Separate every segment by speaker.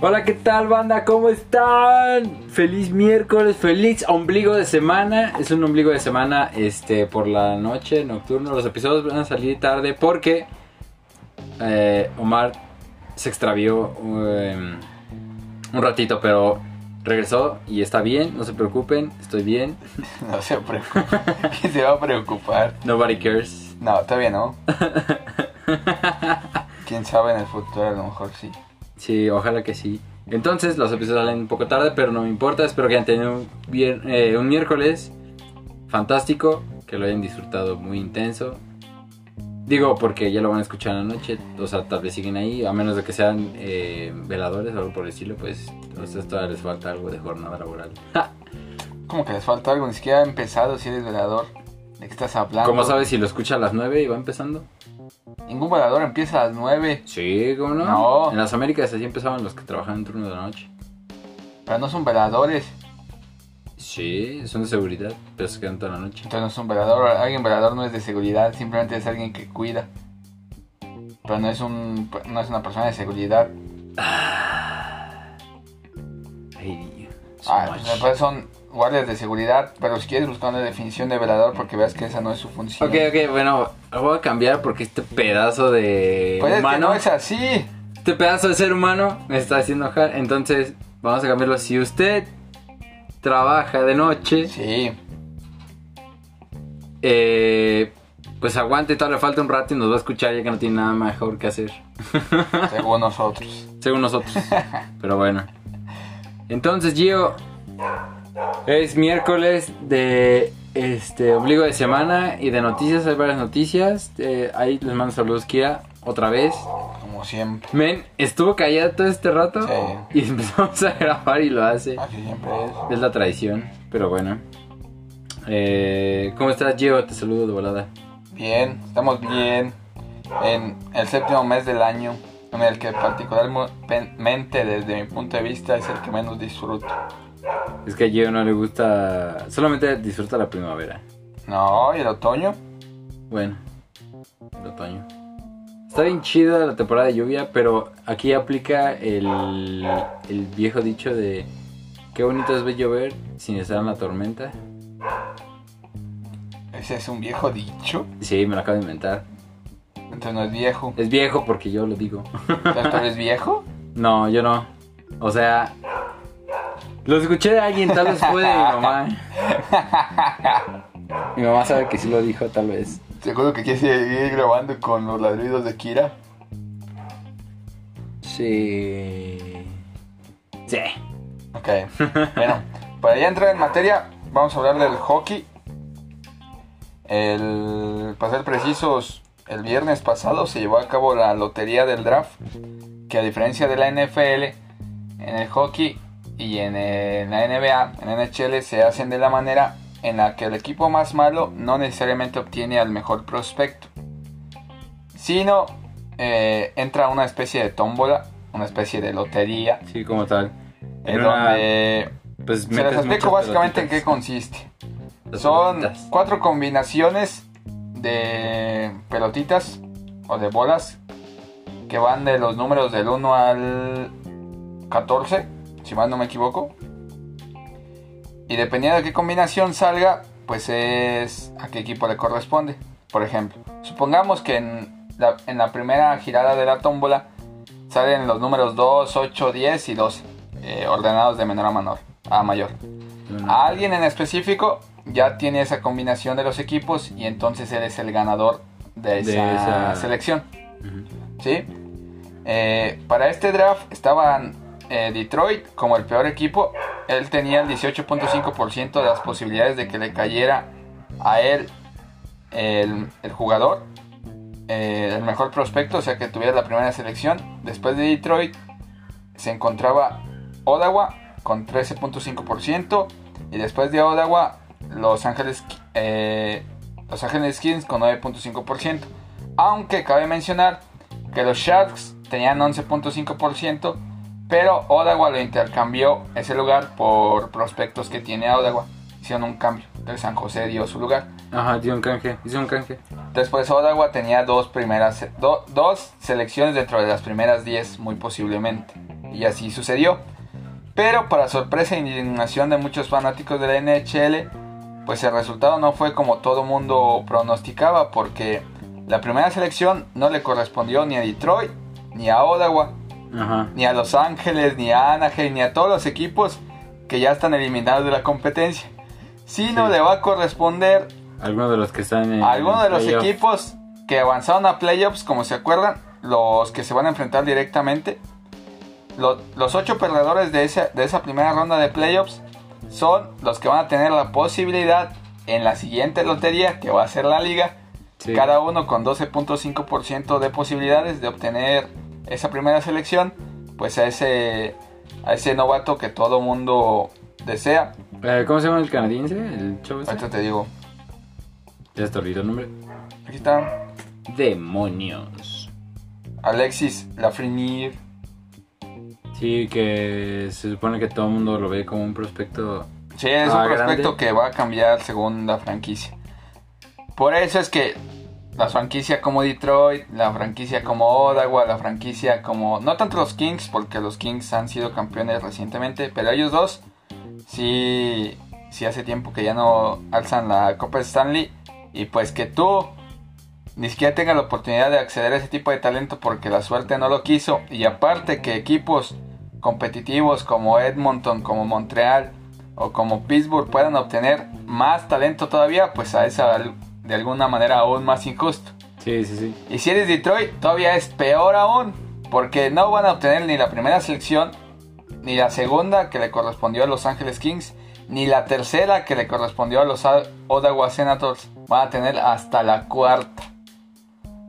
Speaker 1: Hola, ¿qué tal, banda? ¿Cómo están? Feliz miércoles, feliz ombligo de semana. Es un ombligo de semana este, por la noche, nocturno. Los episodios van a salir tarde porque eh, Omar se extravió um, un ratito, pero regresó y está bien. No se preocupen, estoy bien.
Speaker 2: No se preocupe. ¿Quién se va a preocupar?
Speaker 1: Nobody cares.
Speaker 2: No, todavía no. Quién sabe en el futuro, a lo mejor sí.
Speaker 1: Sí, ojalá que sí. Entonces, los episodios salen un poco tarde, pero no me importa. Espero que hayan tenido un, eh, un miércoles fantástico, que lo hayan disfrutado muy intenso. Digo, porque ya lo van a escuchar en la noche, o sea, tal vez siguen ahí, a menos de que sean eh, veladores o algo por el estilo, pues a ustedes todavía les falta algo de jornada laboral.
Speaker 2: Como que les falta algo, ni siquiera ha empezado si eres velador. ¿De qué estás hablando?
Speaker 1: ¿Cómo sabes si lo escucha a las 9 y va empezando?
Speaker 2: Ningún velador empieza a las 9,
Speaker 1: Sí, ¿cómo no?
Speaker 2: No.
Speaker 1: En las Américas así empezaban los que trabajaban en turno de la noche.
Speaker 2: pero no son veladores.
Speaker 1: Sí, son de seguridad, pero se quedan toda la noche.
Speaker 2: Entonces no es un velador. Alguien velador no es de seguridad, simplemente es alguien que cuida. Pero no es, un, no es una persona de seguridad.
Speaker 1: Ay, so
Speaker 2: Ah,
Speaker 1: much.
Speaker 2: pues, después son guardias de seguridad. Pero si quieres buscar una definición de velador, porque veas que esa no es su función.
Speaker 1: Ok, ok, bueno, lo voy a cambiar porque este pedazo de
Speaker 2: Pues es que
Speaker 1: humano,
Speaker 2: no es así.
Speaker 1: este pedazo de ser humano me está haciendo enojar. Entonces, vamos a cambiarlo. Si usted trabaja de noche,
Speaker 2: Sí.
Speaker 1: eh, pues aguante, todavía le falta un rato y nos va a escuchar ya que no tiene nada mejor que hacer.
Speaker 2: Según nosotros.
Speaker 1: Según nosotros. Pero bueno. Entonces, Gio, es miércoles de este ombligo de semana y de noticias. Hay varias noticias. Eh, ahí les mando saludos, Kira, otra vez.
Speaker 2: Como siempre.
Speaker 1: Men, estuvo callada todo este rato
Speaker 2: Sí.
Speaker 1: y empezamos a grabar y lo hace.
Speaker 2: Así siempre es.
Speaker 1: Es la tradición, pero bueno. Eh, ¿Cómo estás, Gio? Te saludo de volada.
Speaker 2: Bien, estamos bien. En el séptimo mes del año, en el que particularmente desde mi punto de vista es el que menos disfruto.
Speaker 1: Es que a Gio no le gusta. Solamente disfruta la primavera.
Speaker 2: No, y el otoño.
Speaker 1: Bueno, el otoño. Está bien chida la temporada de lluvia, pero aquí aplica el, el viejo dicho de qué bonito es ver llover sin estar en la tormenta.
Speaker 2: Ese es un viejo dicho.
Speaker 1: Sí, me lo acabo de inventar.
Speaker 2: Entonces no es viejo.
Speaker 1: Es viejo porque yo lo digo.
Speaker 2: Entonces tú eres viejo.
Speaker 1: No, yo no. O sea, lo escuché de alguien, tal vez fue de mi mamá. Mi mamá sabe que sí lo dijo, tal vez.
Speaker 2: Seguro que quieres seguir grabando con los ladridos de Kira.
Speaker 1: Sí. Sí.
Speaker 2: Ok. Bueno, para ya entrar en materia, vamos a hablar del hockey. El, para ser precisos, el viernes pasado se llevó a cabo la lotería del draft, que a diferencia de la NFL, en el hockey y en, la NBA, en NHL se hacen de la manera en la que el equipo más malo no necesariamente obtiene al mejor prospecto, sino eh, entra una especie de tómbola, una especie de lotería,
Speaker 1: Sí, como tal.
Speaker 2: en
Speaker 1: una-
Speaker 2: donde
Speaker 1: Pues
Speaker 2: se les explico básicamente en qué consiste.
Speaker 1: Las
Speaker 2: Son
Speaker 1: pelotitas.
Speaker 2: cuatro combinaciones de pelotitas o de bolas que van de los números del 1 al 14, si mal no me equivoco. Y dependiendo de qué combinación salga, pues es a qué equipo le corresponde. Por ejemplo, supongamos que en la, en la primera girada de la tómbola salen los números 2, 8, 10 y 12, eh, ordenados de menor a menor, a mayor. A alguien en específico ya tiene esa combinación de los equipos y entonces él es el ganador de esa,
Speaker 1: De esa-
Speaker 2: selección. ¿sí? Eh, para este draft estaban eh, Detroit como el peor equipo. Él tenía el 18.5% de las posibilidades de que le cayera a él el, jugador, eh, el mejor prospecto, o sea que tuviera la primera selección. Después de Detroit se encontraba Ottawa con 13.5% y después de Ottawa Los Ángeles, eh, Los Ángeles Kings con 9.5%. Aunque cabe mencionar que los Sharks tenían 11.5%, pero Ottawa lo intercambió ese lugar por prospectos que tiene Ottawa. Hicieron un cambio. Entonces San José dio su lugar.
Speaker 1: Ajá, dio un canje. Hizo un canje.
Speaker 2: Después Ottawa tenía dos primeras do- dos selecciones dentro de las primeras 10 muy posiblemente. Y así sucedió. Pero para sorpresa e indignación de muchos fanáticos de la NHL, pues el resultado no fue como todo mundo pronosticaba, porque la primera selección no le correspondió ni a Detroit, ni a Ottawa,
Speaker 1: Ajá.
Speaker 2: ni a Los Ángeles, ni a Anaheim, ni a todos los equipos que ya están eliminados de la competencia. Sino
Speaker 1: Sí.
Speaker 2: le va a corresponder
Speaker 1: Algunos de los que están en.
Speaker 2: de los equipos que avanzaron a playoffs, como se acuerdan, los que se van a enfrentar directamente. Lo- los ocho perdedores de esa, de esa primera ronda de playoffs son los que van a tener la posibilidad en la siguiente lotería, que va a ser la liga,
Speaker 1: Sí.
Speaker 2: cada uno con 12.5% de posibilidades de obtener esa primera selección, pues a ese, a ese novato que todo mundo desea.
Speaker 1: Eh, ¿Cómo se llama el canadiense? El chavo?
Speaker 2: Ahorita te digo,
Speaker 1: Ya te olvidó el nombre.
Speaker 2: aquí está
Speaker 1: Demonios.
Speaker 2: Alexis Lafreniere.
Speaker 1: Sí, que se supone que todo el mundo lo ve como un prospecto.
Speaker 2: Sí, es
Speaker 1: Ah,
Speaker 2: un prospecto
Speaker 1: grande.
Speaker 2: que va a cambiar según la franquicia. Por eso es que la franquicia como Detroit, la franquicia como Ottawa, la franquicia como... No tanto los Kings, porque los Kings han sido campeones recientemente, pero ellos dos sí, sí hace tiempo que ya no alzan la Copa Stanley. Y pues que tú ni siquiera tengas la oportunidad de acceder a ese tipo de talento porque la suerte no lo quiso. Y aparte que equipos competitivos como Edmonton, como Montreal o como Pittsburgh puedan obtener más talento todavía, pues a esa de alguna manera aún más injusto.
Speaker 1: Sí, sí, sí.
Speaker 2: Y si eres Detroit, todavía es peor aún, porque no van a obtener ni la primera selección, ni la segunda que le correspondió a Los Angeles Kings, ni la tercera que le correspondió a los Ottawa Senators. Van a tener hasta la cuarta.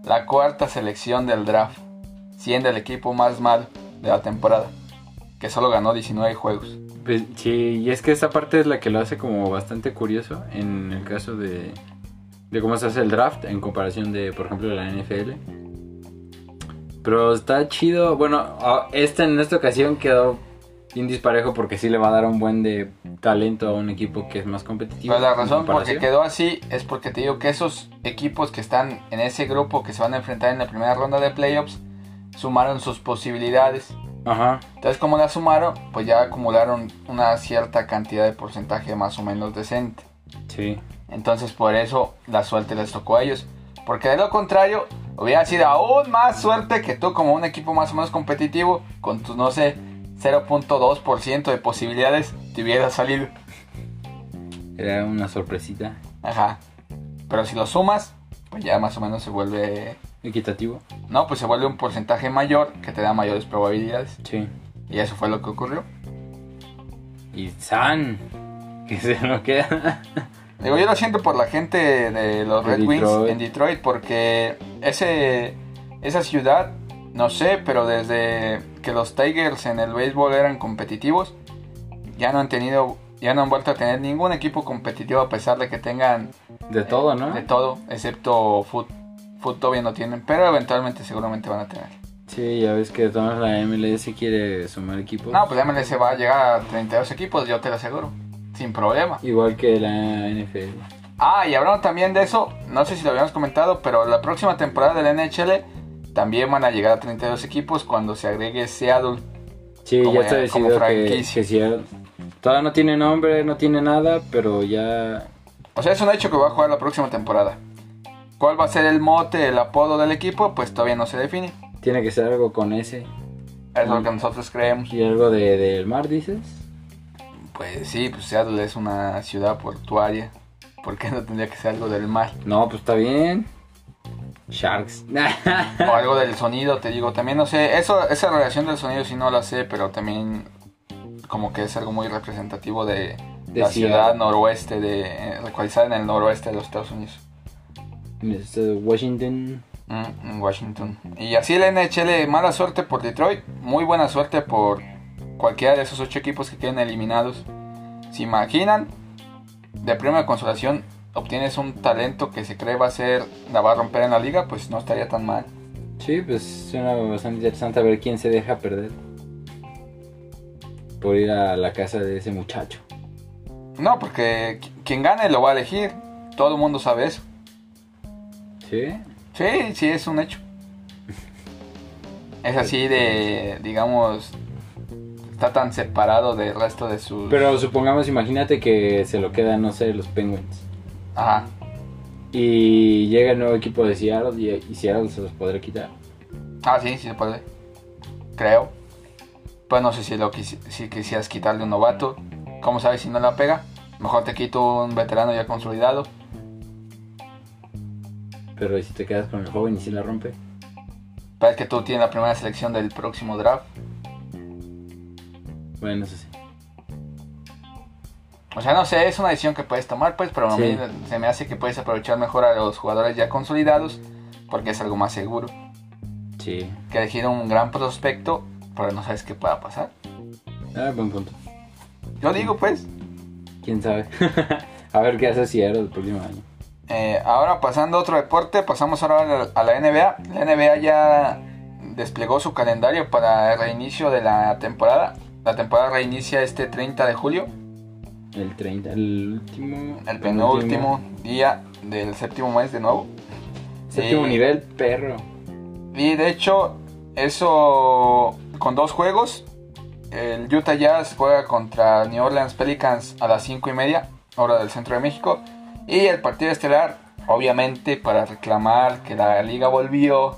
Speaker 2: La cuarta selección del draft, siendo el equipo más malo de la temporada, que solo ganó 19 juegos.
Speaker 1: Pues, sí, y es que esta parte es la que lo hace como bastante curioso en el caso de, de cómo se hace el draft en comparación de, por ejemplo, la NFL. Pero está chido. Bueno, este en esta ocasión quedó bien disparejo porque sí le va a dar un buen de talento a un equipo que es más competitivo.
Speaker 2: Pero la razón por que
Speaker 1: comparación.
Speaker 2: quedó así es porque te digo que esos equipos que están en ese grupo que se van a enfrentar en la primera ronda de playoffs sumaron sus posibilidades.
Speaker 1: Ajá.
Speaker 2: Entonces, como las sumaron, pues ya acumularon una cierta cantidad de porcentaje más o menos decente.
Speaker 1: Sí.
Speaker 2: Entonces, por eso la suerte les tocó a ellos. Porque de lo contrario, hubiera sido aún más suerte que tú, como un equipo más o menos competitivo, con tus, no sé, 0.2% de posibilidades, te hubieras salido.
Speaker 1: Era una sorpresita.
Speaker 2: Ajá. Pero si lo sumas, pues ya más o menos se vuelve.
Speaker 1: Equitativo.
Speaker 2: No, pues se vuelve un porcentaje mayor que te da mayores probabilidades.
Speaker 1: Sí.
Speaker 2: Y eso fue lo que ocurrió.
Speaker 1: Y San. Que se lo queda.
Speaker 2: Digo, yo lo siento por la gente de los Red Wings en Detroit porque ese esa ciudad, no sé, pero desde que los Tigers en el béisbol eran competitivos, ya no han tenido, ya no han vuelto a tener ningún equipo competitivo a pesar de que tengan
Speaker 1: De todo, ¿no?
Speaker 2: de todo, excepto foot, foot todavía no tienen, pero eventualmente seguramente van a tener.
Speaker 1: Sí, ya ves que toda la MLS quiere sumar equipos.
Speaker 2: No, pues la MLS va a llegar a 32 equipos, yo te lo aseguro, sin problema.
Speaker 1: Igual que la NFL.
Speaker 2: Ah, y hablando también de eso, no sé si lo habíamos comentado, pero la próxima temporada de la NHL también van a llegar a 32 equipos cuando se agregue Seattle.
Speaker 1: Sí,
Speaker 2: Como
Speaker 1: ya está decidido que,
Speaker 2: franquicia.
Speaker 1: que Seattle- Todavía no tiene nombre, no tiene nada, pero ya...
Speaker 2: O sea, es un hecho que va a jugar la próxima temporada. ¿Cuál va a ser el mote, el apodo del equipo? Pues todavía no se define.
Speaker 1: Tiene que ser algo con ese.
Speaker 2: Es lo que nosotros creemos.
Speaker 1: ¿Y algo de, del mar, dices?
Speaker 2: Pues sí, pues Seattle es una ciudad portuaria. ¿Por qué no tendría que ser algo del mar?
Speaker 1: No, pues está bien. Sharks.
Speaker 2: O algo del sonido, te digo. También no sé, eso, esa relación del sonido sí no la sé, pero también como que es algo muy representativo de,
Speaker 1: De
Speaker 2: la
Speaker 1: Seattle.
Speaker 2: ciudad noroeste, de, localizada en el noroeste de los Estados Unidos.
Speaker 1: Washington.
Speaker 2: Mm, Washington. Y así el NHL, mala suerte por Detroit, muy buena suerte por cualquiera de esos ocho equipos que queden eliminados. ¿Se imaginan? De de consolación obtienes un talento que se cree va a ser, la va a romper en la liga, pues no estaría tan mal.
Speaker 1: Sí, pues suena bastante interesante a ver quién se deja perder. Por ir a la casa de ese muchacho.
Speaker 2: No, porque qui- quien gane lo va a elegir. Todo el mundo sabe eso.
Speaker 1: ¿Sí?
Speaker 2: Sí, sí, es un hecho. Es así de, digamos, está tan separado del resto de sus...
Speaker 1: Pero supongamos, imagínate que se lo quedan, no sé, los Penguins.
Speaker 2: Ajá.
Speaker 1: Y llega el nuevo equipo de Seattle y, y Seattle se los podrá quitar.
Speaker 2: Ah, sí, sí se puede. Creo. Pues no sé si, lo quisi- si quisieras quitarle un novato. ¿Cómo sabes si no la pega? Mejor te quito un veterano ya consolidado.
Speaker 1: Pero ¿y si te quedas con el joven y si la rompe?
Speaker 2: Es que tú tienes la primera selección del próximo draft.
Speaker 1: Bueno, eso sí.
Speaker 2: O sea, no sé, es una decisión que puedes tomar, pues, pero a mí se me hace que puedes aprovechar mejor a los jugadores ya consolidados, porque es algo más seguro
Speaker 1: Sí.
Speaker 2: que elegir un gran prospecto, pero no sabes qué pueda pasar.
Speaker 1: Ah, buen punto.
Speaker 2: Yo digo, pues,
Speaker 1: ¿Quién sabe? a ver qué hace Seattle el próximo año.
Speaker 2: eh, ahora pasando a otro deporte, pasamos ahora a la NBA. La NBA ya desplegó su calendario para el reinicio de la temporada. La temporada reinicia este 30 de julio,
Speaker 1: El 30, el último.
Speaker 2: el penúltimo día del séptimo mes de nuevo.
Speaker 1: Séptimo
Speaker 2: Sí.
Speaker 1: nivel, perro.
Speaker 2: Y de hecho, eso con dos juegos. El Utah Jazz juega contra New Orleans Pelicans a las 5 y media, hora del centro de México. Y el partido estelar, obviamente, para reclamar que la liga volvió.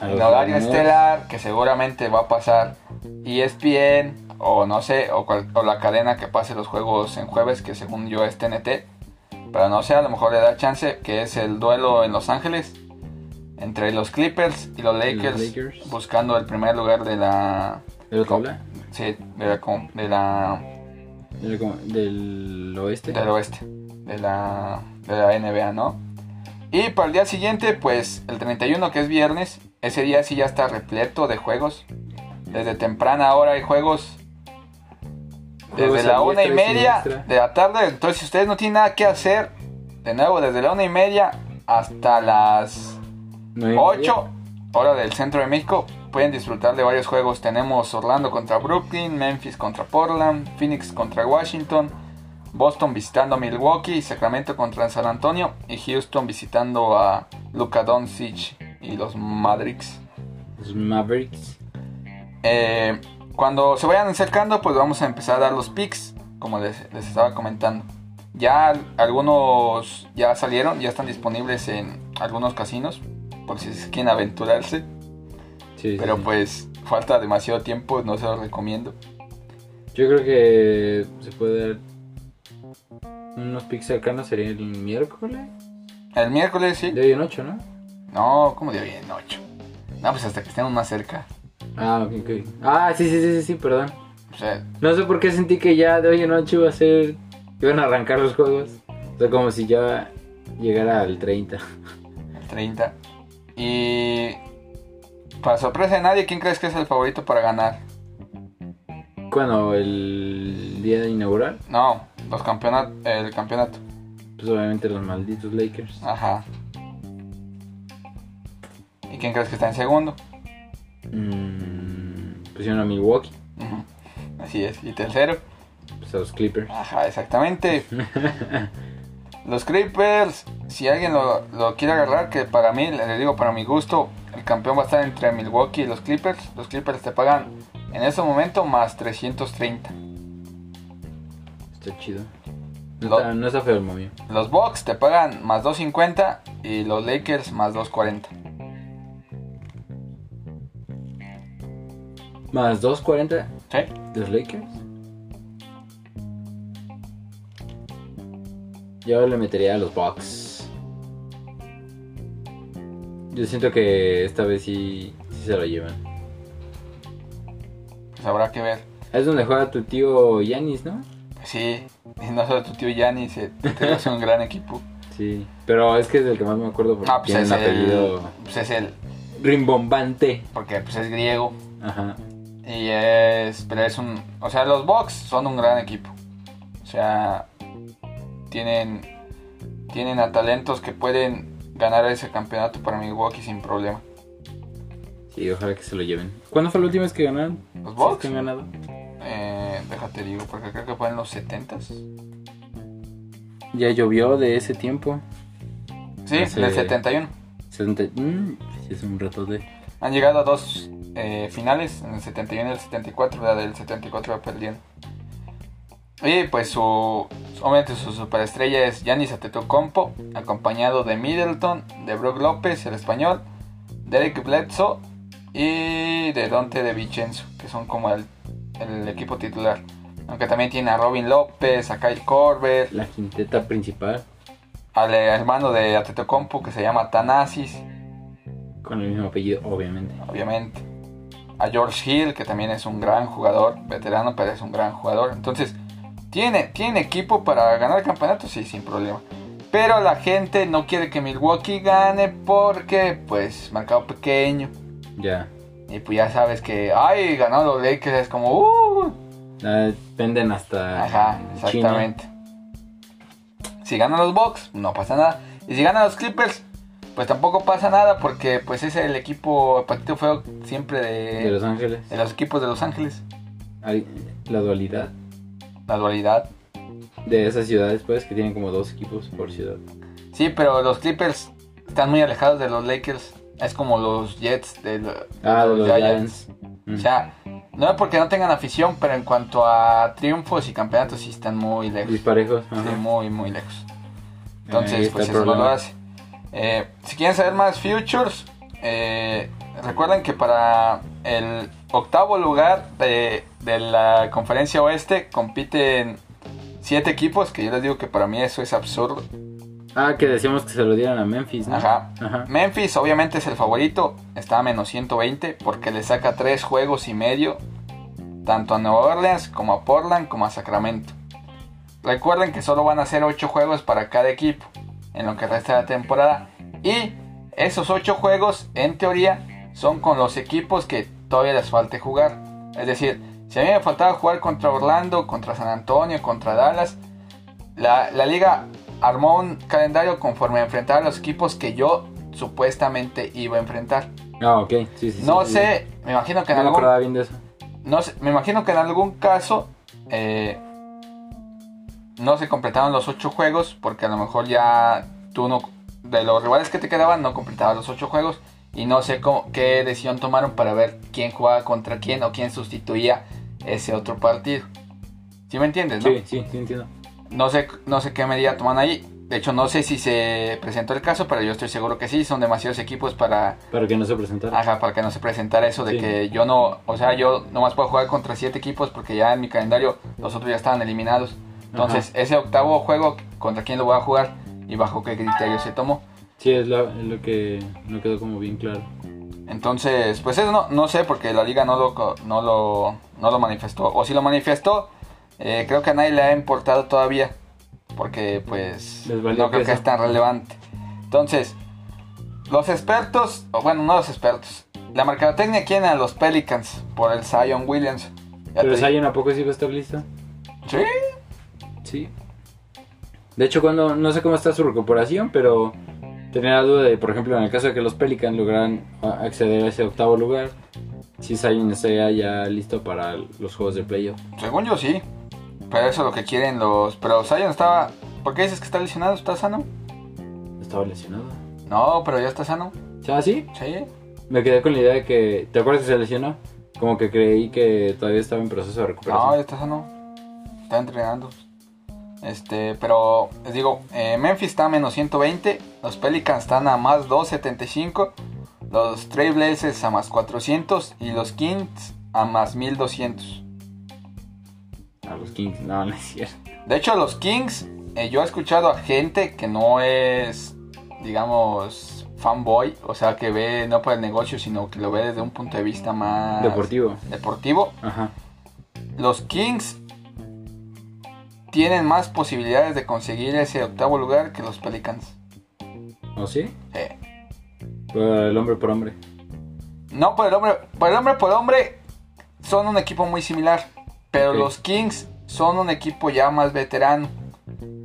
Speaker 1: Los
Speaker 2: horario estelar, que seguramente va a pasar ESPN, o no sé, o, cual- o la cadena que pase los juegos en jueves, que según yo es TNT. Pero no sé, a lo mejor le da chance, que es el duelo en Los Ángeles entre los Clippers y los
Speaker 1: los
Speaker 2: Lakers,
Speaker 1: Lakers.
Speaker 2: buscando el primer lugar de la.
Speaker 1: ¿De la?
Speaker 2: Sí, de la, de la-
Speaker 1: ¿Del, del oeste?
Speaker 2: del oeste, de la, de la NBA, ¿no? Y para el día siguiente, pues el 31, que es viernes, ese día sí ya está repleto de juegos. Desde temprana hora hay juegos. Desde la una y media de la tarde. Entonces, si ustedes no tienen nada que hacer, de nuevo, desde la una y media hasta las
Speaker 1: ¿Nueve y
Speaker 2: 8, hora del centro de México, pueden disfrutar de varios juegos. Tenemos Orlando contra Brooklyn, Memphis contra Portland, Phoenix contra Washington, Boston visitando a Milwaukee, Sacramento contra San Antonio y Houston visitando a Luka Doncic y los Mavericks.
Speaker 1: Los Mavericks.
Speaker 2: Eh, cuando se vayan acercando, pues vamos a empezar a dar los picks, como les, les estaba comentando. Ya algunos ya salieron, ya están disponibles en algunos casinos, por si quieren aventurarse.
Speaker 1: Sí, sí,
Speaker 2: Pero
Speaker 1: sí.
Speaker 2: pues falta demasiado tiempo, no se los recomiendo.
Speaker 1: Yo creo que se puede dar unos picks cercanos sería el miércoles.
Speaker 2: El miércoles sí.
Speaker 1: De hoy en 8, ¿no?
Speaker 2: No, como de hoy en 8. No, pues hasta que estemos más cerca.
Speaker 1: Ah, ok, ok. Ah, sí, sí, sí, sí, sí, perdón.
Speaker 2: O sea,
Speaker 1: No sé por qué sentí que ya de hoy en 8 iba a ser. Iban a arrancar los juegos. O sea, como si ya llegara al 30.
Speaker 2: el 30. Y para sorpresa de nadie, ¿quién crees que es el favorito para ganar?
Speaker 1: Cuando el día inaugural,
Speaker 2: No, los campeonatos, el campeonato.
Speaker 1: pues obviamente los malditos Lakers.
Speaker 2: Ajá. ¿Y quién crees que está en segundo?
Speaker 1: Mm, pusieron a Milwaukee.
Speaker 2: Así es. ¿Y tercero?
Speaker 1: pues a los Clippers.
Speaker 2: Ajá, exactamente. Los Clippers, si alguien lo, lo quiere agarrar, que para mí, le digo para mi gusto, el campeón va a estar entre Milwaukee y los Clippers. Los Clippers te pagan en ese momento más 330.
Speaker 1: Está chido. No, está, no está feo el.
Speaker 2: Los Bucks te pagan más 250 y los Lakers más 240.
Speaker 1: Más 2.40
Speaker 2: ¿Sí?
Speaker 1: de los Lakers. Yo le metería a los Bucks. Yo siento que esta vez sí, sí se lo llevan.
Speaker 2: Pues habrá que ver.
Speaker 1: Es donde juega tu tío Yanis, ¿no?
Speaker 2: Sí, y no solo tu tío Giannis, eh, tenemos un gran equipo.
Speaker 1: Sí. Pero es que es el que más me acuerdo porque
Speaker 2: No, pues
Speaker 1: tiene
Speaker 2: es
Speaker 1: un apellido
Speaker 2: el, pues es el,
Speaker 1: rimbombante.
Speaker 2: porque pues es griego.
Speaker 1: Ajá.
Speaker 2: Y es, pero es un, o sea, los Bucks son un gran equipo. O sea, tienen, tienen a talentos que pueden ganar ese campeonato para Milwaukee sin problema.
Speaker 1: Sí, ojalá que se lo lleven. ¿Cuándo fue la última vez que ganaron?
Speaker 2: Los Bucks,
Speaker 1: que han ganado.
Speaker 2: eh, déjate digo, porque creo que fue en los 70s.
Speaker 1: Ya llovió de ese tiempo.
Speaker 2: Sí,
Speaker 1: Hace-
Speaker 2: del 71.
Speaker 1: 70. mm, sí, es un rato de.
Speaker 2: Han llegado a dos, eh, finales, en el 71 y el 74, la del 74 va perdiendo. Y pues su, obviamente su superestrella es Giannis Antetokounmpo, acompañado de Middleton, de Brook López, el español, Derek Bledsoe y de Dante de Vincenzo, que son como el, el equipo titular. Aunque también tiene a Robin López, a Kyle Korver,
Speaker 1: La quinteta principal,
Speaker 2: al hermano de Antetokounmpo que se llama Thanasis,
Speaker 1: con el mismo apellido, obviamente.
Speaker 2: obviamente. A George Hill, que también es un gran jugador, veterano, pero es un gran jugador. Entonces, ¿tiene, ¿tiene equipo para ganar el campeonato? Sí, sin problema. Pero la gente no quiere que Milwaukee gane porque, pues, mercado pequeño.
Speaker 1: Ya.
Speaker 2: Y pues ya sabes que, ay, ganó los Lakers, es como, uh.
Speaker 1: Ah, venden hasta.
Speaker 2: Ajá,
Speaker 1: China.
Speaker 2: exactamente. Si ganan los Bucks, no pasa nada. Y si ganan los Clippers, pues tampoco pasa nada porque pues es el equipo patito feo siempre de,
Speaker 1: De Los Ángeles.
Speaker 2: de los equipos de Los Ángeles.
Speaker 1: Hay La dualidad
Speaker 2: La dualidad.
Speaker 1: de esas ciudades, pues, que tienen como dos equipos por ciudad.
Speaker 2: Sí, pero los Clippers están muy alejados de los Lakers. Es como los Jets de, lo-
Speaker 1: Ah, de los Giants. Mm.
Speaker 2: O sea, no es porque no tengan afición, pero en cuanto a triunfos y campeonatos sí están muy lejos.
Speaker 1: Disparejos.
Speaker 2: Sí, muy, muy lejos. Entonces, pues eso lo hace. Eh, si quieren saber más futures, eh, recuerden que para el octavo lugar de, de la conferencia oeste compiten siete equipos, que yo les digo que para mí eso es absurdo.
Speaker 1: Ah, que decíamos que se lo dieran a Memphis, ¿no?
Speaker 2: Ajá.
Speaker 1: Ajá.
Speaker 2: Memphis obviamente es el favorito, está a menos 120 porque le saca tres juegos y medio tanto a Nueva Orleans como a Portland como a Sacramento. Recuerden que solo van a ser 8 juegos para cada equipo en lo que resta de la temporada y esos 8 juegos en teoría son con los equipos que todavía les falte jugar. Es decir, si a mí me faltaba jugar contra Orlando, contra San Antonio, contra Dallas, la, la liga armó un calendario conforme a enfrentar a los equipos que yo supuestamente iba a enfrentar.
Speaker 1: Ah, ok. Sí, sí.
Speaker 2: No
Speaker 1: sí.
Speaker 2: sé, me imagino que en
Speaker 1: No
Speaker 2: algún,
Speaker 1: bien de eso.
Speaker 2: no sé, me imagino que en algún caso eh, no se completaron los ocho juegos porque a lo mejor ya tú no de los rivales que te quedaban no completabas los ocho juegos y no sé cómo, qué decisión tomaron para ver quién jugaba contra quién o quién sustituía ese otro partido. ¿Sí me entiendes? no?
Speaker 1: Sí, sí, sí entiendo.
Speaker 2: No sé, no sé qué medida toman ahí. De hecho, no sé si se presentó el caso, pero yo estoy seguro que sí. Son demasiados equipos para,
Speaker 1: Para que no se presentara.
Speaker 2: ajá, para que no se presentara eso de
Speaker 1: Sí.
Speaker 2: que yo no, o sea, yo nomás puedo jugar contra siete equipos porque ya en mi calendario los otros ya estaban eliminados. Entonces, ese octavo juego, ¿contra quién lo voy a jugar? Y bajo qué criterio se tomó.
Speaker 1: Sí, es lo, es lo que no quedó como bien claro.
Speaker 2: Entonces, pues eso no, no sé porque la liga no lo, no lo, no lo manifestó. O si lo manifestó, eh, creo que a nadie le ha importado todavía. Porque pues no creo que es tan relevante. Entonces, los expertos, o bueno, no los expertos. La mercadotecnia quiere a los Pelicans por el Zion Williams. Ya
Speaker 1: Pero Zion a poco sí va a estar listo.
Speaker 2: Sí,
Speaker 1: Sí. De hecho, cuando no sé cómo está su recuperación, pero tenía la duda de, por ejemplo, en el caso de que los Pelicans lograran acceder a ese octavo lugar, si Zion estaría ya listo para los juegos de playoff.
Speaker 2: según yo sí. Pero eso es lo que quieren los... Pero Zion estaba... ¿Por qué dices que está lesionado? ¿Está sano?
Speaker 1: Estaba lesionado.
Speaker 2: No, pero ya está sano.
Speaker 1: ¿Ah, sí?
Speaker 2: Sí.
Speaker 1: Me quedé con la idea de que. ¿Te acuerdas que se lesionó? Como que creí que todavía estaba en proceso de
Speaker 2: No,
Speaker 1: recuperación.
Speaker 2: ya está sano. Está entrenando. Este, pero les digo, eh, Memphis está a menos 120. Los Pelicans están a más 275. Los Trailblazers a más 400. Y los Kings a más 1200.
Speaker 1: A los Kings, no, no es cierto.
Speaker 2: De hecho, los Kings, eh, yo he escuchado a gente que no es, digamos, fanboy. O sea, que ve no por el negocio, sino que lo ve desde un punto de vista más
Speaker 1: Deportivo.
Speaker 2: deportivo.
Speaker 1: Ajá.
Speaker 2: Los Kings tienen más posibilidades de conseguir ese octavo lugar que los Pelicans.
Speaker 1: ¿O sí?
Speaker 2: Eh,
Speaker 1: Por el hombre por hombre.
Speaker 2: no por el hombre, por el hombre por hombre son un equipo muy similar, pero los Kings son un equipo ya más veterano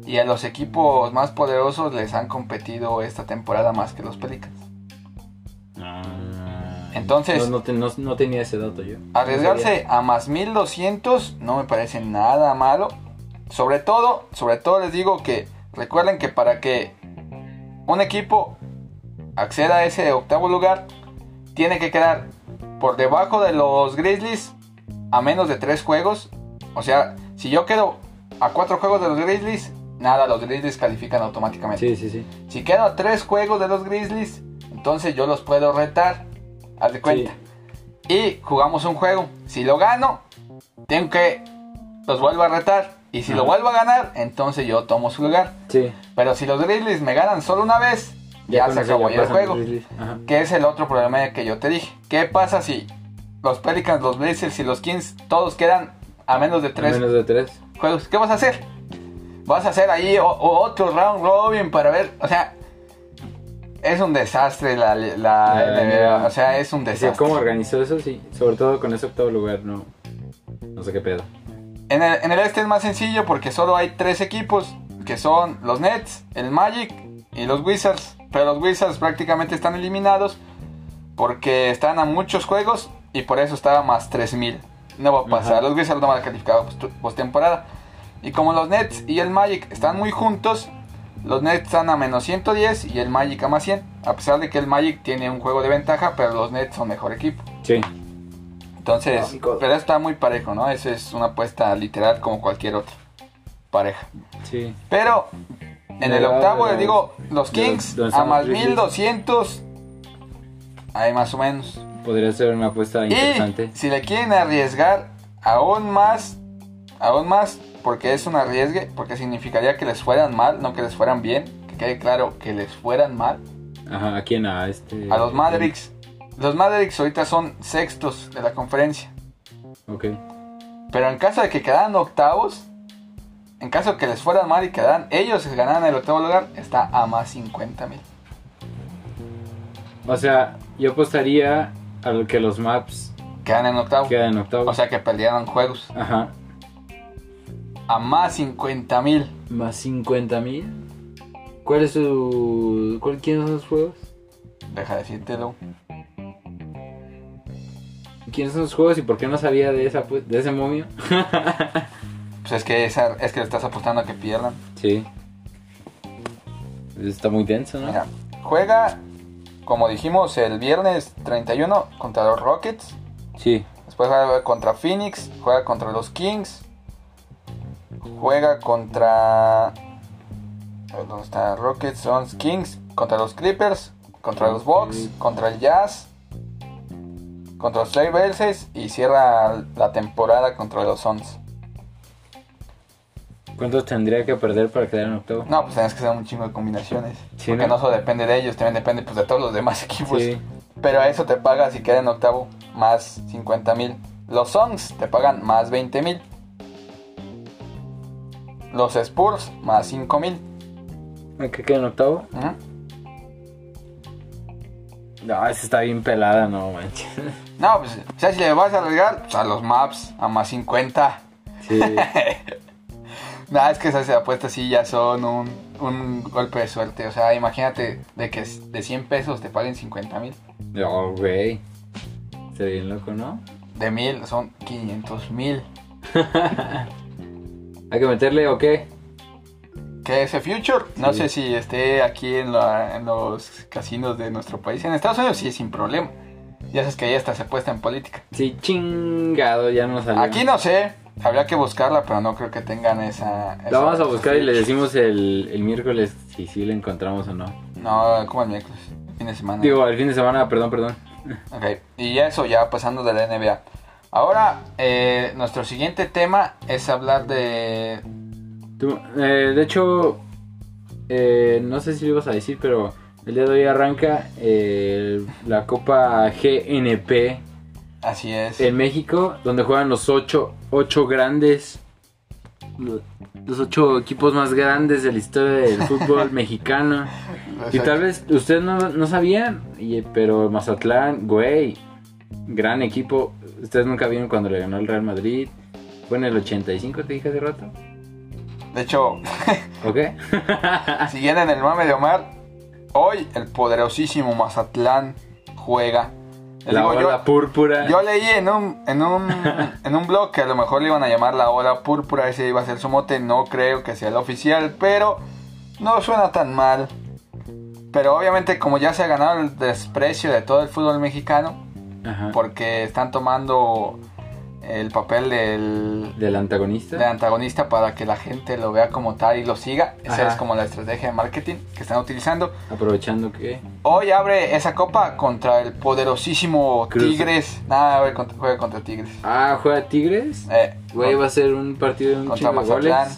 Speaker 2: y a los equipos más poderosos les han competido esta temporada más que los Pelicans.
Speaker 1: Ah.
Speaker 2: Entonces-
Speaker 1: No, no- no tenía ese dato yo.
Speaker 2: Arriesgarse a más 1200 no me parece nada malo. Sobre todo, sobre todo les digo que recuerden que para que un equipo acceda a ese octavo lugar, tiene que quedar por debajo de los Grizzlies a menos de tres juegos. O sea, si yo quedo a cuatro juegos de los Grizzlies, nada, los Grizzlies califican automáticamente.
Speaker 1: Sí, sí, sí.
Speaker 2: Si quedo a tres juegos de los Grizzlies, entonces yo los puedo retar. Haz de cuenta. Y jugamos un juego. Si lo gano, tengo que los vuelvo a retar. Y si lo vuelvo a ganar, entonces yo tomo su lugar.
Speaker 1: Sí.
Speaker 2: Pero si los Grizzlies me ganan solo una vez, ya, se acabó
Speaker 1: ya
Speaker 2: el juego. Que es el otro problema que yo te dije. ¿Qué pasa si los Pelicans, los Blazers y los Kings todos quedan a menos de
Speaker 1: A
Speaker 2: tres
Speaker 1: menos de tres.
Speaker 2: juegos? ¿Qué vas a hacer? Vas a hacer ahí o- o otro round robin para ver. O sea, es un desastre la, la
Speaker 1: La
Speaker 2: NBA.
Speaker 1: NBA.
Speaker 2: O sea, es un desastre.
Speaker 1: ¿Cómo organizó eso? Sí. Sobre todo con ese octavo lugar, no. No sé qué pedo.
Speaker 2: En el, en el este es más sencillo porque solo hay tres equipos que son los Nets, el Magic y los Wizards. Pero los Wizards prácticamente están eliminados porque están a muchos juegos y por eso está más 3000. No va a pasar.
Speaker 1: Ajá.
Speaker 2: Los Wizards no van a calificar post- postemporada. Y como los Nets y el Magic están muy juntos, los Nets están a menos 110 y el Magic a más 100. A pesar de que el Magic tiene un juego de ventaja, pero los Nets son mejor equipo.
Speaker 1: Sí.
Speaker 2: Entonces, pero está muy parejo, ¿no? Eso es una apuesta literal como cualquier otra pareja.
Speaker 1: Sí.
Speaker 2: Pero en
Speaker 1: De
Speaker 2: el
Speaker 1: la-
Speaker 2: octavo,
Speaker 1: de
Speaker 2: les digo, los
Speaker 1: de los-
Speaker 2: Kings
Speaker 1: donde
Speaker 2: a
Speaker 1: están los
Speaker 2: más
Speaker 1: Grizzlies.
Speaker 2: 1200. Ahí más o menos.
Speaker 1: Podría ser una apuesta interesante.
Speaker 2: Y si le quieren arriesgar aún más, aún más, porque es un arriesgue, porque significaría que les fueran mal, no que les fueran bien. Que quede claro que les fueran mal.
Speaker 1: Ajá, ¿a quién? A este.
Speaker 2: A los Mavericks. Los Mavericks ahorita son sextos de la conferencia.
Speaker 1: Ok.
Speaker 2: Pero en caso de que quedaran octavos, en caso de que les fueran mal y quedaran ellos ganaran el octavo lugar, está a más 50 mil.
Speaker 1: O sea, yo apostaría a lo que los maps
Speaker 2: Quedan en octavo.
Speaker 1: quedan en octavo.
Speaker 2: O sea que perdieran juegos.
Speaker 1: Ajá.
Speaker 2: A más 50 mil.
Speaker 1: Más 50 mil. ¿Cuál es su. ¿Cuál, ¿Quiénes son los juegos?
Speaker 2: Deja de decírtelo.
Speaker 1: ¿Quiénes son los juegos y por qué no sabía de esa pu- de ese momio?
Speaker 2: Pues es que, esa, es que le estás apostando a que pierdan.
Speaker 1: Sí. Está muy denso, ¿no?
Speaker 2: Mira, juega, como dijimos, el viernes 31 contra los Rockets.
Speaker 1: Sí.
Speaker 2: Después juega contra Phoenix, juega contra los Kings, juega contra... ¿Dónde está? Rockets, son Kings, contra los Clippers, contra los Bucks, contra el Jazz, contra los Trailblazers y cierra la temporada contra los Suns.
Speaker 1: ¿Cuántos tendría que perder para quedar en octavo?
Speaker 2: No, pues tienes que hacer un chingo de combinaciones.
Speaker 1: Sí,
Speaker 2: porque
Speaker 1: ¿no?
Speaker 2: no solo depende de ellos, también depende pues, de todos los demás equipos.
Speaker 1: Sí.
Speaker 2: Pero a eso te pagas si queda en octavo más 50 mil. Los Songs te pagan más 20 mil. Los Spurs más 5 mil.
Speaker 1: ¿A qué queda en octavo? No, esa está bien pelada, no manches.
Speaker 2: No, pues, o sea, si le vas a arriesgar, pues a los Maps a más 50.
Speaker 1: Sí.
Speaker 2: Nada, es que esas apuestas sí ya son un, un golpe de suerte. O sea, imagínate de que de 100 pesos te paguen 50 mil.
Speaker 1: No, güey. Está bien loco, ¿no?
Speaker 2: De mil son 500 mil.
Speaker 1: ¿Hay que meterle o qué?
Speaker 2: Que ese Future, no
Speaker 1: Sí.
Speaker 2: sé si esté aquí en, la- en los casinos de nuestro país. En Estados Unidos sí, sin problema. Ya sabes que ahí hasta se puesta en política.
Speaker 1: Sí, chingado, ya no salió.
Speaker 2: Aquí no sé, habría que buscarla, pero no creo que tengan esa... esa-
Speaker 1: La vamos a buscar y le decimos el, el miércoles si sí la encontramos o no.
Speaker 2: No, como el miércoles, el fin de semana.
Speaker 1: Digo, el fin de semana, perdón, perdón.
Speaker 2: Ok, y eso ya pasando de la NBA. Ahora, eh, nuestro siguiente tema es hablar de...
Speaker 1: Eh, de hecho, eh, no sé si lo ibas a decir, pero el día de hoy arranca eh, la Copa GNP
Speaker 2: Así es.
Speaker 1: en México, donde juegan los ocho, ocho grandes, los ocho equipos más grandes de la historia del fútbol mexicano. Y tal vez ustedes no, no sabían, pero Mazatlán, güey, gran equipo. Ustedes nunca vieron cuando le ganó el Real Madrid. Fue en el 85, te dije hace rato.
Speaker 2: De hecho,
Speaker 1: ¿Ok?
Speaker 2: siguiendo en el mame de Omar, hoy el poderosísimo Mazatlán juega. Les
Speaker 1: La
Speaker 2: digo, yo-
Speaker 1: ola púrpura.
Speaker 2: Yo leí en un, en un, en un blog que a lo mejor le iban a llamar la ola púrpura, ese iba a ser su mote, no creo que sea el oficial, pero no suena tan mal. Pero obviamente como ya se ha ganado el desprecio de todo el fútbol mexicano,
Speaker 1: Ajá.
Speaker 2: porque están tomando el papel del,
Speaker 1: Del antagonista.
Speaker 2: del antagonista para que la gente lo vea como tal y lo siga. Esa es como la estrategia de marketing que están utilizando.
Speaker 1: Aprovechando que.
Speaker 2: Hoy abre esa copa contra el poderosísimo
Speaker 1: Cruz.
Speaker 2: Tigres. Nada, güey, contra- juega contra Tigres.
Speaker 1: Ah, juega Tigres.
Speaker 2: Eh,
Speaker 1: Güey, va a ser un partido de un
Speaker 2: contra Mazatlán.
Speaker 1: goles.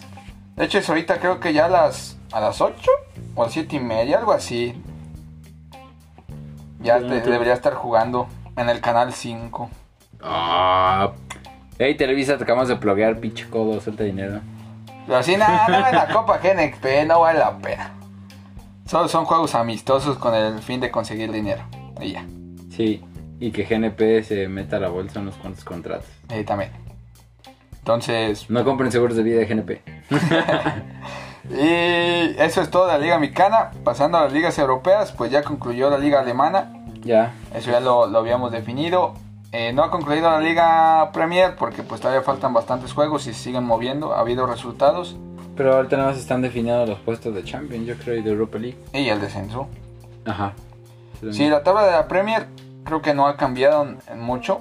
Speaker 2: De hecho, es ahorita creo que ya a las, a las 8 o a las 7 y media, algo así. Ya te- debería estar jugando en el canal 5.
Speaker 1: Ah. Ey, Televisa, te acabamos de pluguear, pinche codo, suelta dinero.
Speaker 2: Pero así, nada, nada, en la Copa GNP no vale la pena. Solo son juegos amistosos con el fin de conseguir dinero. Y ya.
Speaker 1: Sí, y que GNP se meta a la bolsa unos cuantos contratos.
Speaker 2: Y también. Entonces,
Speaker 1: No compren seguros de vida de GNP.
Speaker 2: y eso es todo de la Liga Mexicana. Pasando a las ligas europeas, pues ya concluyó la Liga Alemana.
Speaker 1: Ya.
Speaker 2: Eso ya lo, lo habíamos definido. Eh, no ha concluido la Liga Premier porque pues todavía faltan bastantes juegos y siguen moviendo. Ha habido resultados
Speaker 1: Pero ahorita nada más están definidos los puestos de Champions, yo creo, y de Europa League.
Speaker 2: y el descenso.
Speaker 1: Ajá.
Speaker 2: Sí, la tabla de la Premier creo que no ha cambiado mucho.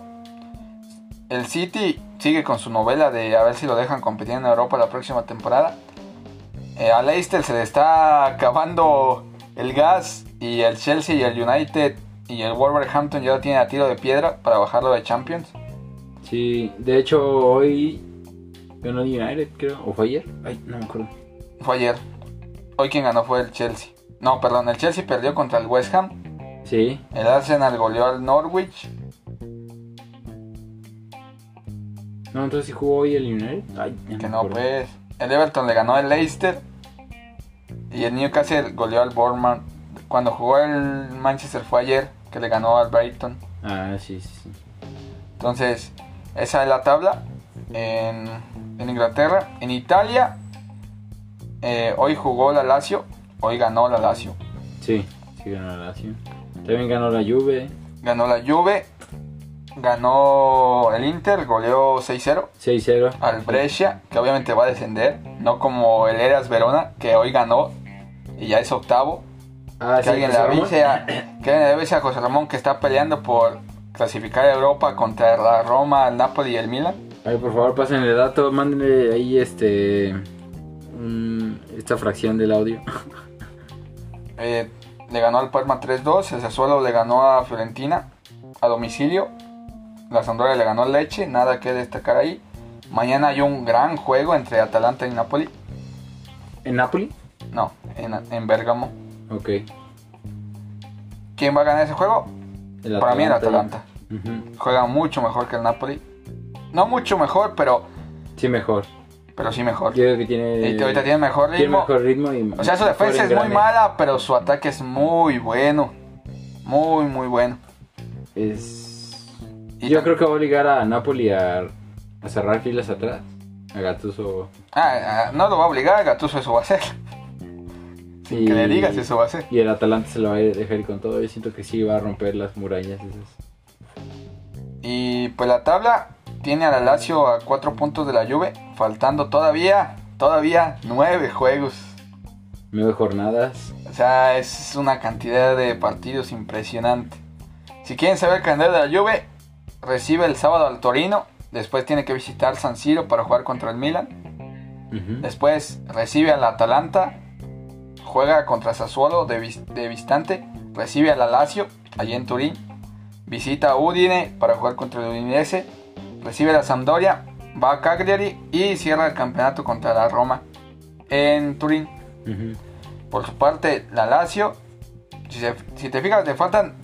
Speaker 2: El City sigue con su novela de a ver si lo dejan competir en Europa la próxima temporada. Eh, a Leicester se le está acabando el gas y el Chelsea y el United y el Wolverhampton ya lo tienen a tiro de piedra para bajarlo de Champions.
Speaker 1: Sí, de hecho, hoy ganó el United, creo. ¿O fue ayer? Ay, no me acuerdo.
Speaker 2: Fue ayer. Hoy quien ganó fue el Chelsea. No, perdón, el Chelsea perdió contra el West Ham.
Speaker 1: Sí.
Speaker 2: El Arsenal goleó al Norwich.
Speaker 1: No, entonces sí jugó hoy el United. Ay, ya
Speaker 2: Que no,
Speaker 1: acuerdo.
Speaker 2: pues. El Everton le ganó al Leicester. Y el Newcastle goleó al Bournemouth. Cuando jugó el Manchester fue ayer, que le ganó al Brighton.
Speaker 1: Ah, sí, sí, sí.
Speaker 2: Entonces, esa es la tabla en, en Inglaterra. En Italia, eh, hoy jugó la Lazio. Hoy ganó la Lazio.
Speaker 1: Sí, sí ganó la Lazio. También ganó la Juve.
Speaker 2: Ganó la Juve. Ganó el Inter, goleó 6-0
Speaker 1: 6-0.
Speaker 2: al Brescia, que obviamente va a descender. No como el Eras Verona, que hoy ganó y ya es octavo.
Speaker 1: Ah,
Speaker 2: que alguien le
Speaker 1: José Ramón.
Speaker 2: avise a, que alguien le avise a José Ramón que está peleando por clasificar a Europa contra la Roma, el Napoli y el Milan.
Speaker 1: Ay, por favor, pasen el dato, mándenle ahí este. esta fracción del audio.
Speaker 2: Eh, le ganó al Parma 3-2, el Sassuolo le ganó a Fiorentina a domicilio. La Sampdoria le ganó al Leche, nada que destacar ahí. Mañana hay un gran juego entre Atalanta y Napoli.
Speaker 1: ¿En Napoli?
Speaker 2: No, en, en Bérgamo.
Speaker 1: Ok.
Speaker 2: ¿Quién va a ganar ese juego?
Speaker 1: El
Speaker 2: Para mí el Atalanta. Juega mucho mejor que el Napoli. No mucho mejor, pero,
Speaker 1: Sí, mejor.
Speaker 2: pero sí mejor.
Speaker 1: Yo creo que tiene.
Speaker 2: Y ahorita tiene mejor
Speaker 1: tiene
Speaker 2: ritmo.
Speaker 1: mejor ritmo y.
Speaker 2: O sea, su defensa es muy mala, pero su ataque es muy bueno. Muy, muy bueno.
Speaker 1: Es.
Speaker 2: Y
Speaker 1: Yo creo que va a obligar a Napoli a, a cerrar filas atrás. A Gattuso.
Speaker 2: Ah, ah, no lo va a obligar, Gattuso eso va a hacer. Sin
Speaker 1: Y-
Speaker 2: que le digas, eso va a hacer.
Speaker 1: Y el Atalanta se lo va a dejar ir con todo. Yo siento que sí va a romper las murallas esas.
Speaker 2: Y pues la tabla tiene a la Lazio a 4 puntos de la Juve, faltando todavía, todavía 9 juegos.
Speaker 1: Nueve jornadas.
Speaker 2: O sea, es una cantidad de partidos impresionante. Si quieren saber el calendario de la Juve, recibe el sábado al Torino, después tiene que visitar San Siro para jugar contra el Milan. Después recibe al Atalanta, juega contra Sassuolo de, de visitante, recibe al Lazio allí en Turín, visita a Udine para jugar contra el Udinese, recibe a la Sampdoria, va a Cagliari y cierra el campeonato contra la Roma en Turín. Por su parte, la Lazio, si, se- si te fijas, le faltan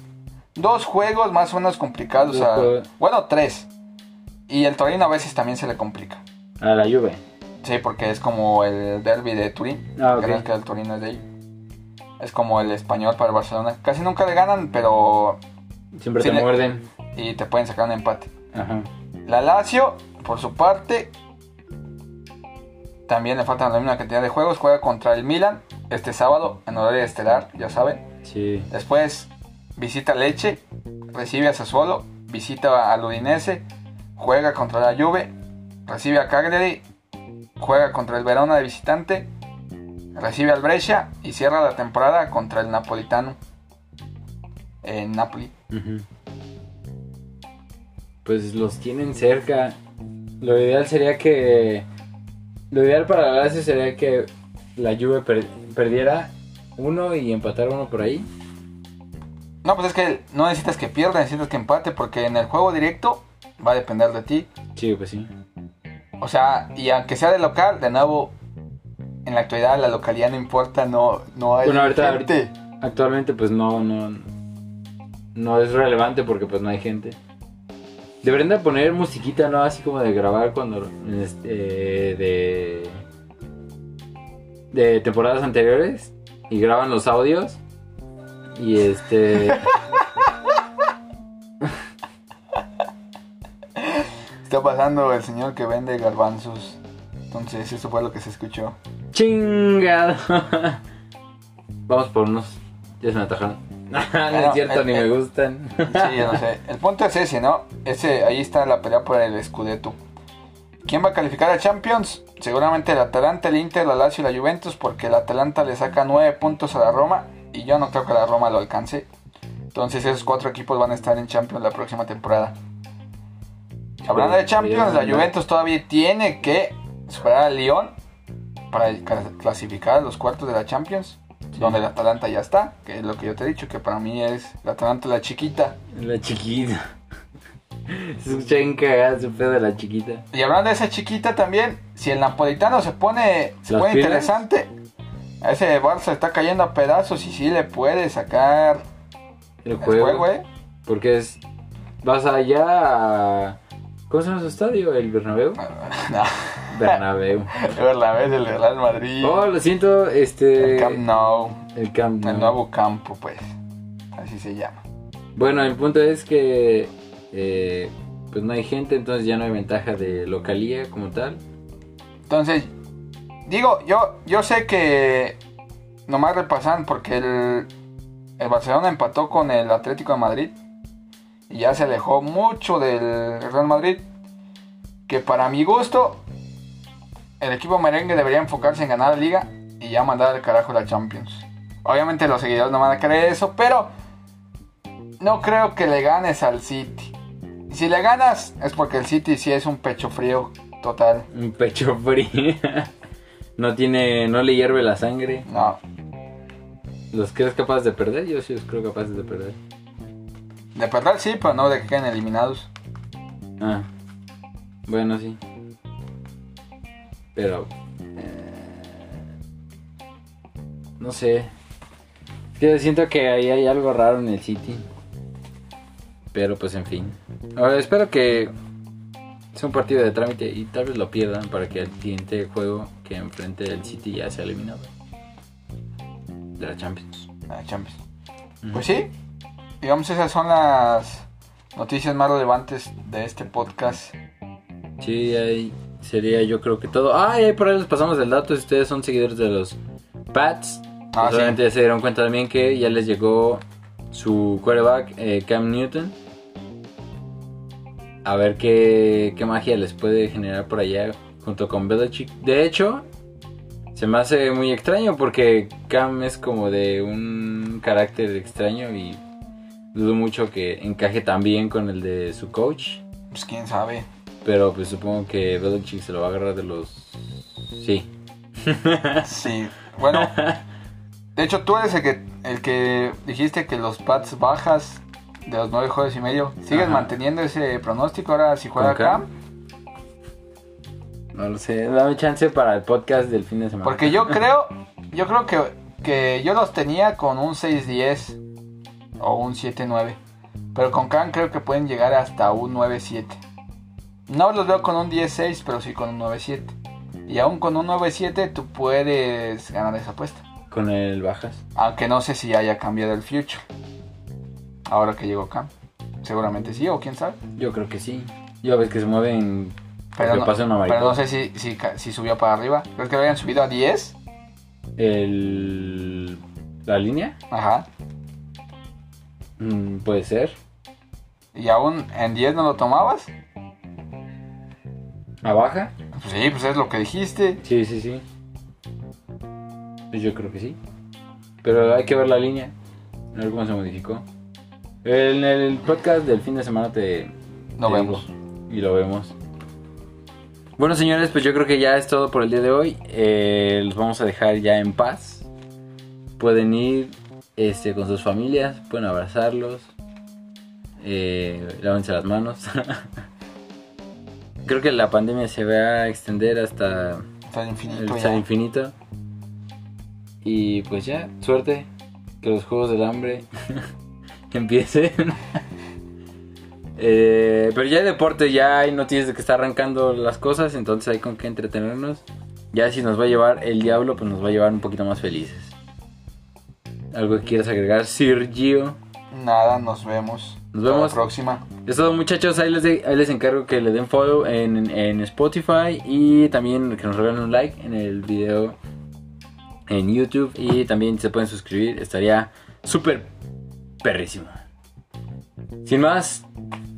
Speaker 2: dos juegos más o menos complicados. A- bueno, tres. Y el Torino a veces también se le complica.
Speaker 1: A la Juve.
Speaker 2: Sí, porque es como el derby de Turín.
Speaker 1: Ah.
Speaker 2: Creo que el Torino es de ahí. Es como el español para el Barcelona. Casi nunca le ganan, pero.
Speaker 1: Siempre
Speaker 2: Sí,
Speaker 1: te
Speaker 2: le-
Speaker 1: muerden.
Speaker 2: Y te pueden sacar un empate.
Speaker 1: Ajá.
Speaker 2: La Lazio, por su parte. También le faltan la misma cantidad de juegos. Juega contra el Milan este sábado en horario estelar, ya saben.
Speaker 1: Sí.
Speaker 2: Después visita Leche, recibe a Sassuolo, visita al Udinese, juega contra la Juve, recibe a Cagliari, juega contra el Verona de visitante, recibe al Brescia y cierra la temporada contra el Napolitano en Napoli.
Speaker 1: Pues los tienen cerca. Lo ideal sería que. Lo ideal para la Lazio sería que la Juve per- perdiera uno y empatar uno por ahí.
Speaker 2: No, pues es que no necesitas que pierda, necesitas que empate, porque en el juego directo va a depender de ti.
Speaker 1: Sí, pues sí.
Speaker 2: O sea, y aunque sea de local, de nuevo, en la actualidad la localidad no importa, no, no hay
Speaker 1: Bueno, ahorita,
Speaker 2: gente.
Speaker 1: ahorita- actualmente pues no, no, no es relevante porque pues no hay gente. Deberían de poner musiquita, ¿no? Así como de grabar cuando, este, de, de temporadas anteriores y graban los audios y este,
Speaker 2: Está pasando el señor que vende garbanzos. Entonces, eso fue lo que se escuchó.
Speaker 1: chingado. Vamos por unos, ya se me atajaron. no es cierto,
Speaker 2: el-
Speaker 1: ni me gustan.
Speaker 2: Sí, yo no sé. El punto es ese, ¿no? Ese, ahí está la pelea por el Scudetto. ¿Quién va a calificar a Champions? Seguramente el Atalanta, el Inter, la Lazio y la Juventus, porque el Atalanta le saca 9 puntos a la Roma y yo no creo que la Roma lo alcance. Entonces esos cuatro equipos van a estar en Champions la próxima temporada. Hablando de Champions, la Juventus todavía tiene que superar al Lyon para cla- clasificar a los cuartos de la Champions, donde el Atalanta ya está, que es lo que yo te he dicho, que para mí es el Atalanta la chiquita.
Speaker 1: La chiquita. Se escucha bien cagada ese pedo de la chiquita.
Speaker 2: Y hablando de esa chiquita también, si el napolitano se pone, se
Speaker 1: ¿Las
Speaker 2: pone
Speaker 1: pilas?
Speaker 2: interesante, a ese Barça está cayendo a pedazos y sí le puede sacar
Speaker 1: El
Speaker 2: el
Speaker 1: juego.
Speaker 2: juego, ¿eh?
Speaker 1: Porque es. Vas allá a. ¿Cómo se llama su estadio? ¿El Bernabéu?
Speaker 2: no,
Speaker 1: Bernabéu.
Speaker 2: es la vez del Real Madrid,
Speaker 1: Oh, lo siento, este.
Speaker 2: el Camp Nou,
Speaker 1: El Camp Nou.
Speaker 2: el nuevo campo, pues, así se llama.
Speaker 1: Bueno, el punto es que. eh, pues no hay gente, entonces ya no hay ventaja de localía como tal.
Speaker 2: Entonces, digo, yo, yo sé que nomás repasan porque el, el Barcelona empató con el Atlético de Madrid y ya se alejó mucho del Real Madrid. Que para mi gusto, el equipo merengue debería enfocarse en ganar la liga y ya mandar al carajo la Champions. Obviamente los seguidores no van a creer eso, pero no creo que le ganes al City. Y si le ganas es porque el City sí es un pecho frío total.
Speaker 1: Un pecho frío. no tiene. No le hierve la sangre.
Speaker 2: No,
Speaker 1: ¿Los crees capaces de perder? Yo sí los creo capaces de perder.
Speaker 2: De perder sí, pero no de que queden eliminados.
Speaker 1: Ah, bueno, sí. Pero... eh, no sé. Es que siento que ahí hay algo raro en el City. Pero pues en fin. Ahora espero que sea un partido de trámite y tal vez lo pierdan para que el siguiente juego que enfrente el City ya sea eliminado. De la Champions.
Speaker 2: La Champions. Pues sí, digamos esas son las noticias más relevantes de este podcast.
Speaker 1: Sí, ahí sería yo creo que todo. Ah, y ahí por ahí les pasamos el dato. Si ustedes son seguidores de los Pats,
Speaker 2: Ah,
Speaker 1: pues
Speaker 2: sí.
Speaker 1: obviamente ya se dieron cuenta también que ya les llegó su quarterback, eh, Cam Newton. A ver qué, qué magia les puede generar por allá junto con Belichick. De hecho, se me hace muy extraño porque Cam es como de un carácter extraño y dudo mucho que encaje tan bien con el de su coach.
Speaker 2: Pues quién sabe.
Speaker 1: Pero pues supongo que Belichick se lo va a agarrar de los... Sí.
Speaker 2: Sí, bueno. De hecho, tú eres el que, el que dijiste que los Pats bajas de los nueve juegos y medio. ¿Sigues
Speaker 1: Ajá.
Speaker 2: manteniendo ese pronóstico ahora si juega.
Speaker 1: Cam? No lo sé, dame chance para el podcast del fin de semana.
Speaker 2: Porque yo creo, yo creo que, que yo los tenía con un 6-10 o un 7-9. Pero con Cam creo que pueden llegar hasta un 9-7. No los veo con un 10-6, pero sí con un 9-7. Y aún con un 9-7 tú puedes ganar esa apuesta.
Speaker 1: Con el bajas.
Speaker 2: Aunque no sé si haya cambiado el future. Ahora que llegó Cam. Seguramente sí, o quién sabe.
Speaker 1: Yo creo que sí. Ya ves que se mueven...
Speaker 2: Pero no, pero no sé si, si, subió para arriba. ¿Crees que lo habían subido a 10?
Speaker 1: El... ¿La línea?
Speaker 2: Ajá.
Speaker 1: Mm, puede ser.
Speaker 2: ¿Y aún en 10 no lo tomabas?
Speaker 1: ¿A baja?
Speaker 2: Pues sí, pues es lo que dijiste.
Speaker 1: Sí, sí, sí. Pues yo creo que sí. Pero hay que ver la línea. A ver cómo se modificó. En el podcast del fin de semana te...
Speaker 2: Lo
Speaker 1: Te
Speaker 2: vemos.
Speaker 1: digo, y lo vemos. Bueno, señores, pues yo creo que ya es todo por el día de hoy. Eh, los vamos a dejar ya en paz. Pueden ir este, con sus familias, pueden abrazarlos. Eh, lávense las manos. creo que la pandemia se va a extender hasta
Speaker 2: Hasta el infinito.
Speaker 1: el hasta el infinito. Y pues ya, suerte. Que los juegos del hambre empiecen. Eh, pero ya hay deporte, ya hay noticias de que está arrancando las cosas, entonces hay con qué entretenernos. Ya si nos va a llevar el diablo, pues nos va a llevar un poquito más felices. ¿Algo que quieras agregar, Sir Gio?
Speaker 2: Nada, nos vemos.
Speaker 1: Nos
Speaker 2: Hasta
Speaker 1: vemos.
Speaker 2: La próxima.
Speaker 1: Es todo muchachos, ahí les, de- ahí les encargo que le den follow en, en Spotify y también que nos regalen un like en el video en YouTube y también se pueden suscribir, estaría súper perrísimo. Sin más,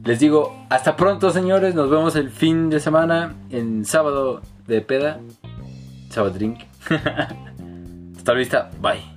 Speaker 1: les digo hasta pronto señores, nos vemos el fin de semana en sábado de peda, sábado drink. hasta la vista, bye.